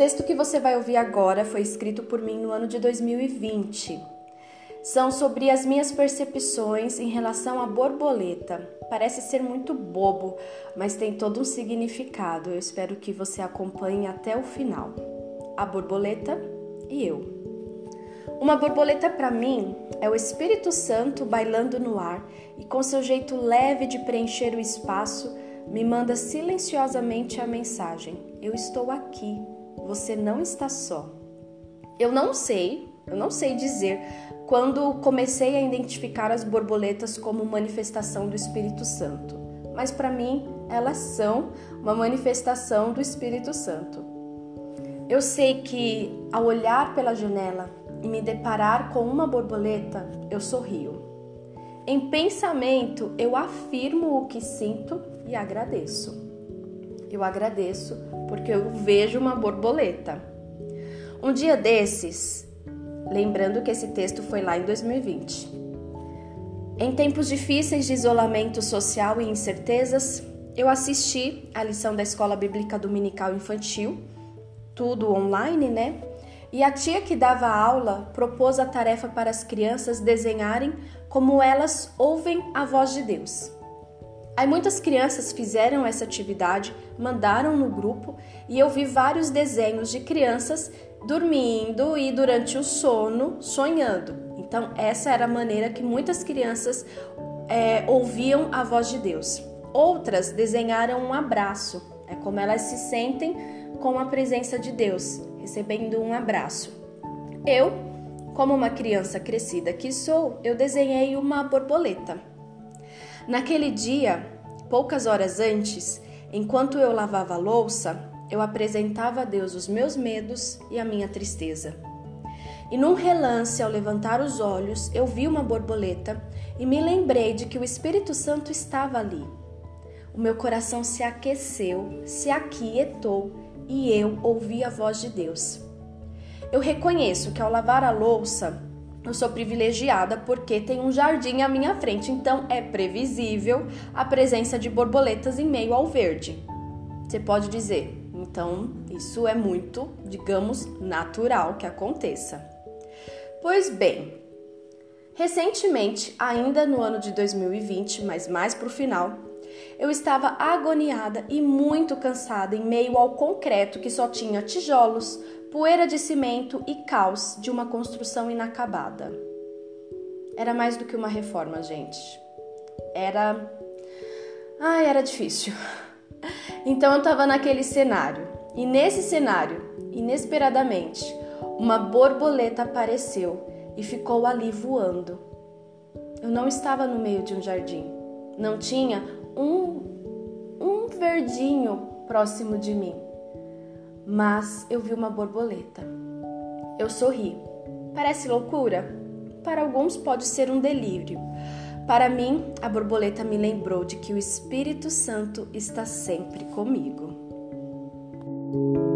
texto que você vai ouvir agora foi escrito por mim no ano de 2020. São sobre as minhas percepções em relação à borboleta. Parece ser muito bobo, mas tem todo um significado. Eu espero que você acompanhe até o final. A borboleta e eu. Uma borboleta para mim é o Espírito Santo bailando no ar e com seu jeito leve de preencher o espaço, me manda silenciosamente a mensagem: Eu estou aqui, você não está só. Eu não sei, eu não sei dizer quando comecei a identificar as borboletas como manifestação do Espírito Santo, mas para mim elas são uma manifestação do Espírito Santo. Eu sei que ao olhar pela janela e me deparar com uma borboleta, eu sorrio. Em pensamento, eu afirmo o que sinto e agradeço. Eu agradeço porque eu vejo uma borboleta. Um dia desses, lembrando que esse texto foi lá em 2020. Em tempos difíceis de isolamento social e incertezas, eu assisti a lição da Escola Bíblica Dominical Infantil, tudo online, né? E a tia que dava aula propôs a tarefa para as crianças desenharem como elas ouvem a voz de Deus. Aí muitas crianças fizeram essa atividade, mandaram no grupo e eu vi vários desenhos de crianças dormindo e durante o sono sonhando. Então, essa era a maneira que muitas crianças é, ouviam a voz de Deus. Outras desenharam um abraço, é como elas se sentem com a presença de Deus recebendo um abraço. Eu, como uma criança crescida que sou, eu desenhei uma borboleta. Naquele dia, poucas horas antes, enquanto eu lavava a louça, eu apresentava a Deus os meus medos e a minha tristeza. E num relance, ao levantar os olhos, eu vi uma borboleta e me lembrei de que o Espírito Santo estava ali. O meu coração se aqueceu, se aquietou e eu ouvi a voz de Deus. Eu reconheço que ao lavar a louça, eu sou privilegiada porque tem um jardim à minha frente, então é previsível a presença de borboletas em meio ao verde. Você pode dizer, então isso é muito, digamos, natural que aconteça. Pois bem, recentemente, ainda no ano de 2020, mas mais para o final, eu estava agoniada e muito cansada em meio ao concreto que só tinha tijolos, poeira de cimento e caos de uma construção inacabada. Era mais do que uma reforma, gente. Era. Ai, era difícil. Então eu estava naquele cenário. E nesse cenário, inesperadamente, uma borboleta apareceu e ficou ali voando. Eu não estava no meio de um jardim. Não tinha um, um verdinho próximo de mim, mas eu vi uma borboleta. Eu sorri. Parece loucura? Para alguns pode ser um delírio. Para mim, a borboleta me lembrou de que o Espírito Santo está sempre comigo.